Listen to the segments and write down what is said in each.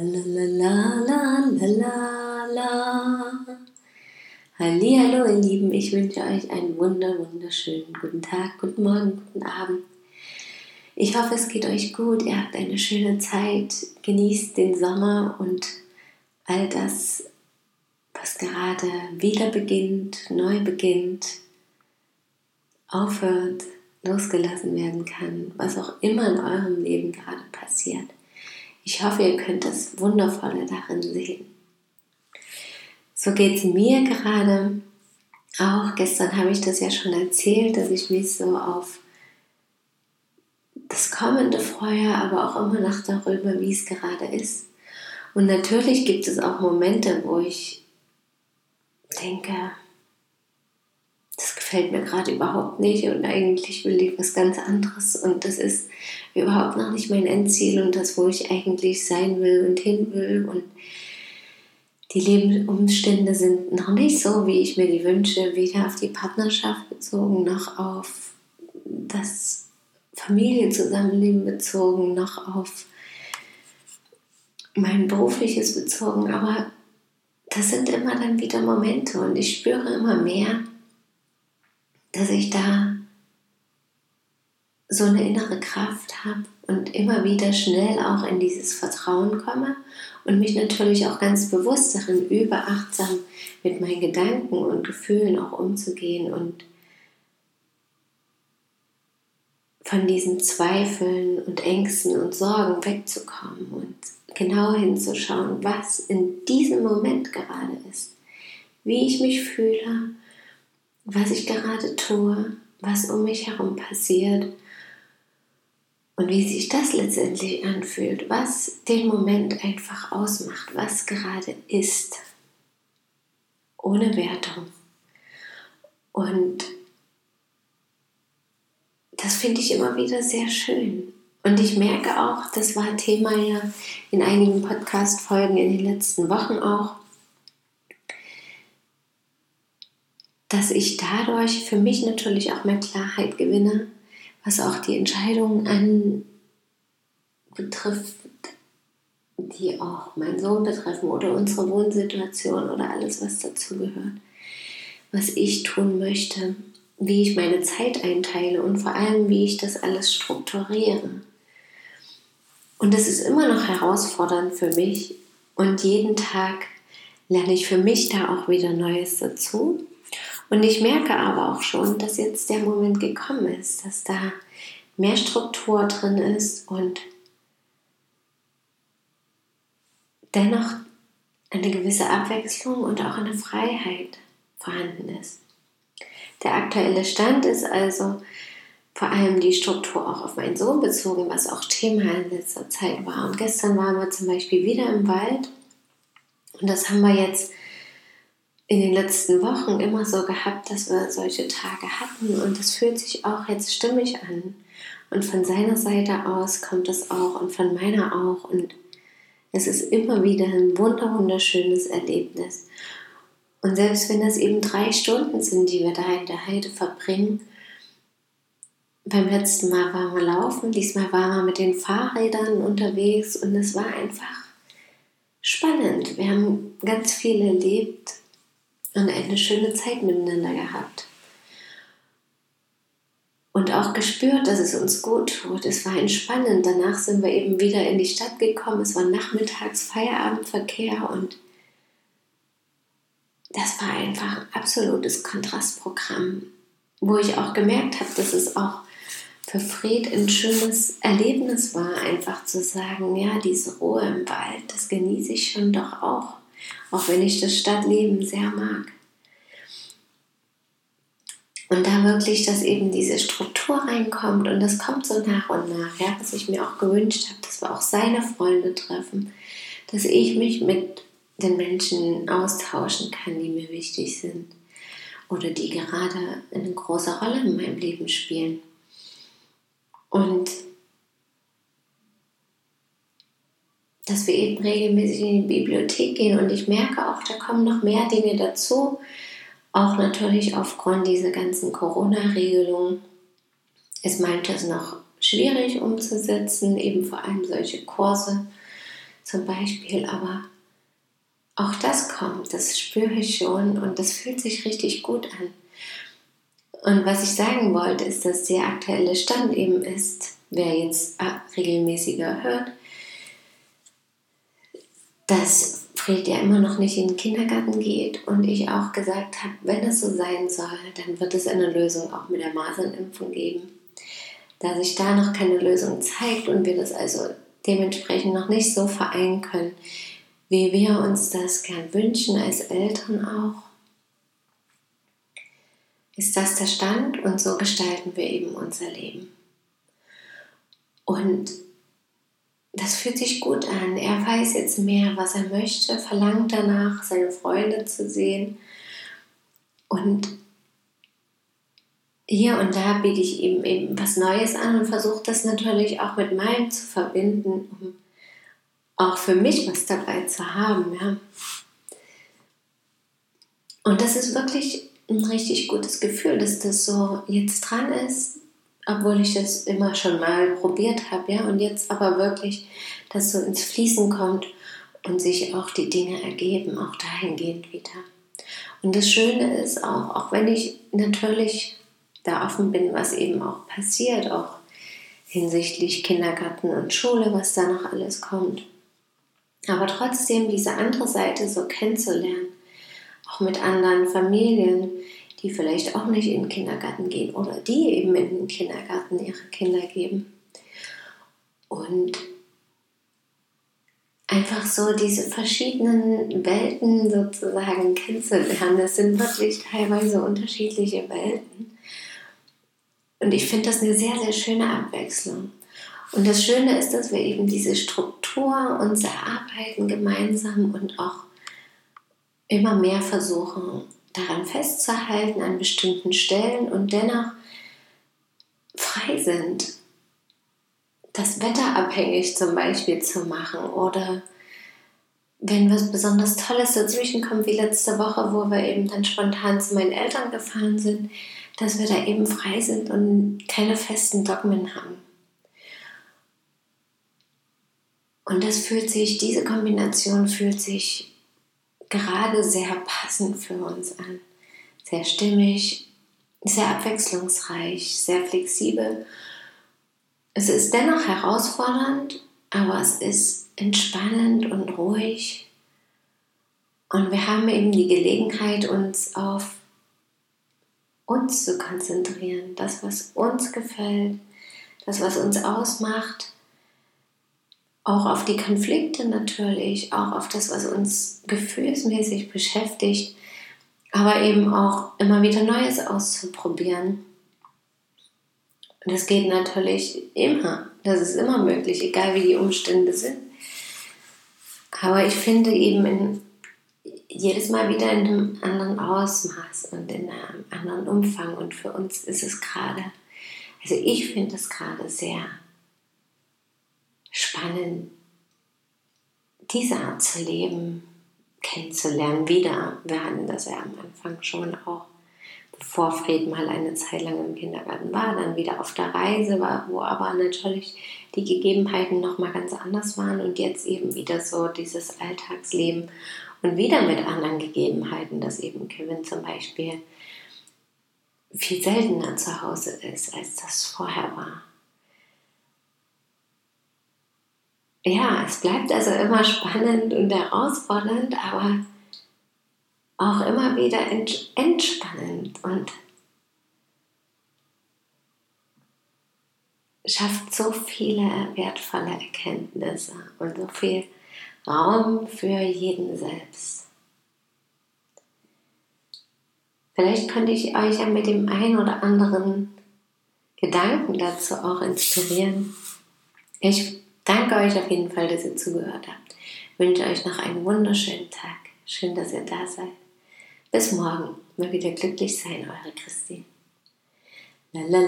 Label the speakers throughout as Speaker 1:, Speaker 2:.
Speaker 1: la la La la la la la la la la Hallo, ihr Lieben, ich wünsche euch einen wunder wunderschönen guten Tag, guten Morgen, guten Abend. Ich hoffe, es geht euch gut, ihr habt eine schöne Zeit, genießt den Sommer und all das, was gerade wieder beginnt, neu beginnt, aufhört, losgelassen werden kann, was auch immer in eurem Leben gerade passiert. Ich hoffe, ihr könnt das Wundervolle darin sehen. So geht es mir gerade. Auch gestern habe ich das ja schon erzählt, dass ich mich so auf das Kommende freue, aber auch immer noch darüber, wie es gerade ist. Und natürlich gibt es auch Momente, wo ich denke, gefällt mir gerade überhaupt nicht und eigentlich will ich was ganz anderes und das ist überhaupt noch nicht mein Endziel und das, wo ich eigentlich sein will und hin will und die Lebensumstände sind noch nicht so, wie ich mir die wünsche, weder auf die Partnerschaft bezogen noch auf das Familienzusammenleben bezogen, noch auf mein berufliches bezogen, aber das sind immer dann wieder Momente und ich spüre immer mehr, dass ich da so eine innere Kraft habe und immer wieder schnell auch in dieses Vertrauen komme und mich natürlich auch ganz bewusst darin übe, achtsam mit meinen Gedanken und Gefühlen auch umzugehen und von diesen Zweifeln und Ängsten und Sorgen wegzukommen und genau hinzuschauen, was in diesem Moment gerade ist, wie ich mich fühle, was ich gerade tue, was um mich herum passiert und wie sich das letztendlich anfühlt, was den Moment einfach ausmacht, was gerade ist, ohne Wertung. Und das finde ich immer wieder sehr schön. Und ich merke auch, das war Thema ja in einigen Podcast-Folgen in den letzten Wochen auch, dass ich dadurch für mich natürlich auch mehr Klarheit gewinne, was auch die Entscheidungen an betrifft, die auch meinen Sohn betreffen oder unsere Wohnsituation oder alles, was dazugehört, was ich tun möchte wie ich meine Zeit einteile und vor allem, wie ich das alles strukturiere. Und das ist immer noch herausfordernd für mich und jeden Tag lerne ich für mich da auch wieder Neues dazu. Und ich merke aber auch schon, dass jetzt der Moment gekommen ist, dass da mehr Struktur drin ist und dennoch eine gewisse Abwechslung und auch eine Freiheit vorhanden ist. Der aktuelle Stand ist also vor allem die Struktur auch auf meinen Sohn bezogen, was auch Thema in letzter Zeit war. Und gestern waren wir zum Beispiel wieder im Wald und das haben wir jetzt in den letzten Wochen immer so gehabt, dass wir solche Tage hatten und das fühlt sich auch jetzt stimmig an. Und von seiner Seite aus kommt es auch und von meiner auch und es ist immer wieder ein wunderschönes Erlebnis. Und selbst wenn das eben drei Stunden sind, die wir da in der Heide verbringen, beim letzten Mal waren wir laufen, diesmal waren wir mit den Fahrrädern unterwegs und es war einfach spannend. Wir haben ganz viel erlebt und eine schöne Zeit miteinander gehabt. Und auch gespürt, dass es uns gut tut. Es war entspannend. Danach sind wir eben wieder in die Stadt gekommen. Es war nachmittags Feierabendverkehr und das war einfach ein absolutes Kontrastprogramm, wo ich auch gemerkt habe, dass es auch für Fred ein schönes Erlebnis war, einfach zu sagen, ja, diese Ruhe im Wald, das genieße ich schon doch auch, auch wenn ich das Stadtleben sehr mag. Und da wirklich, dass eben diese Struktur reinkommt und das kommt so nach und nach, ja, was ich mir auch gewünscht habe, dass wir auch seine Freunde treffen, dass ich mich mit den Menschen austauschen kann, die mir wichtig sind oder die gerade eine große Rolle in meinem Leben spielen. Und dass wir eben regelmäßig in die Bibliothek gehen und ich merke auch, da kommen noch mehr Dinge dazu. Auch natürlich aufgrund dieser ganzen Corona-Regelungen ist manches noch schwierig umzusetzen, eben vor allem solche Kurse zum Beispiel, aber auch das kommt, das spüre ich schon und das fühlt sich richtig gut an. Und was ich sagen wollte, ist, dass der aktuelle Stand eben ist, wer jetzt regelmäßiger hört, dass Fred ja immer noch nicht in den Kindergarten geht und ich auch gesagt habe, wenn es so sein soll, dann wird es eine Lösung auch mit der Masernimpfung geben. Da sich da noch keine Lösung zeigt und wir das also dementsprechend noch nicht so vereinen können, wie wir uns das gern wünschen als Eltern auch, ist das der Stand und so gestalten wir eben unser Leben. Und das fühlt sich gut an. Er weiß jetzt mehr, was er möchte, verlangt danach, seine Freunde zu sehen. Und hier und da biete ich ihm eben was Neues an und versuche das natürlich auch mit meinem zu verbinden, um auch für mich was dabei zu haben. Ja. Und das ist wirklich ein richtig gutes Gefühl, dass das so jetzt dran ist, obwohl ich das immer schon mal probiert habe, ja, und jetzt aber wirklich, dass so ins Fließen kommt und sich auch die Dinge ergeben, auch dahingehend wieder. Und das Schöne ist auch, auch wenn ich natürlich da offen bin, was eben auch passiert, auch hinsichtlich Kindergarten und Schule, was da noch alles kommt. Aber trotzdem diese andere Seite so kennenzulernen, auch mit anderen Familien, die vielleicht auch nicht in den Kindergarten gehen oder die eben in den Kindergarten ihre Kinder geben. Und einfach so diese verschiedenen Welten sozusagen kennenzulernen. Das sind wirklich teilweise unterschiedliche Welten. Und ich finde das eine sehr, sehr schöne Abwechslung. Und das Schöne ist, dass wir eben diese Struktur uns erarbeiten gemeinsam und auch immer mehr versuchen, daran festzuhalten an bestimmten Stellen und dennoch frei sind, das Wetter abhängig zum Beispiel zu machen oder wenn was besonders Tolles dazwischen kommt, wie letzte Woche, wo wir eben dann spontan zu meinen Eltern gefahren sind, dass wir da eben frei sind und keine festen Dogmen haben. Und das fühlt sich, diese Kombination fühlt sich gerade sehr passend für uns an. Sehr stimmig, sehr abwechslungsreich, sehr flexibel. Es ist dennoch herausfordernd, aber es ist entspannend und ruhig. Und wir haben eben die Gelegenheit, uns auf uns zu konzentrieren, das, was uns gefällt, das, was uns ausmacht auch auf die Konflikte natürlich, auch auf das, was uns gefühlsmäßig beschäftigt, aber eben auch immer wieder Neues auszuprobieren. Und das geht natürlich immer. Das ist immer möglich, egal wie die Umstände sind. Aber ich finde eben in, jedes Mal wieder in einem anderen Ausmaß und in einem anderen Umfang. Und für uns ist es gerade, also ich finde es gerade sehr spannend, diese Art zu leben kennenzulernen. Wieder, wir hatten das ja am Anfang schon auch, bevor Fred mal eine Zeit lang im Kindergarten war, dann wieder auf der Reise war, wo aber natürlich die Gegebenheiten nochmal ganz anders waren und jetzt eben wieder so dieses Alltagsleben und wieder mit anderen Gegebenheiten, dass eben Kevin zum Beispiel viel seltener zu Hause ist, als das vorher war. Ja, es bleibt also immer spannend und herausfordernd, aber auch immer wieder entspannend und schafft so viele wertvolle Erkenntnisse und so viel Raum für jeden selbst. Vielleicht könnte ich euch ja mit dem einen oder anderen Gedanken dazu auch inspirieren. Ich danke euch auf jeden Fall, dass ihr zugehört habt. Ich wünsche euch noch einen wunderschönen Tag. Schön, dass ihr da seid. Bis morgen. Mal wieder glücklich sein, eure Christine. la la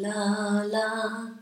Speaker 1: la la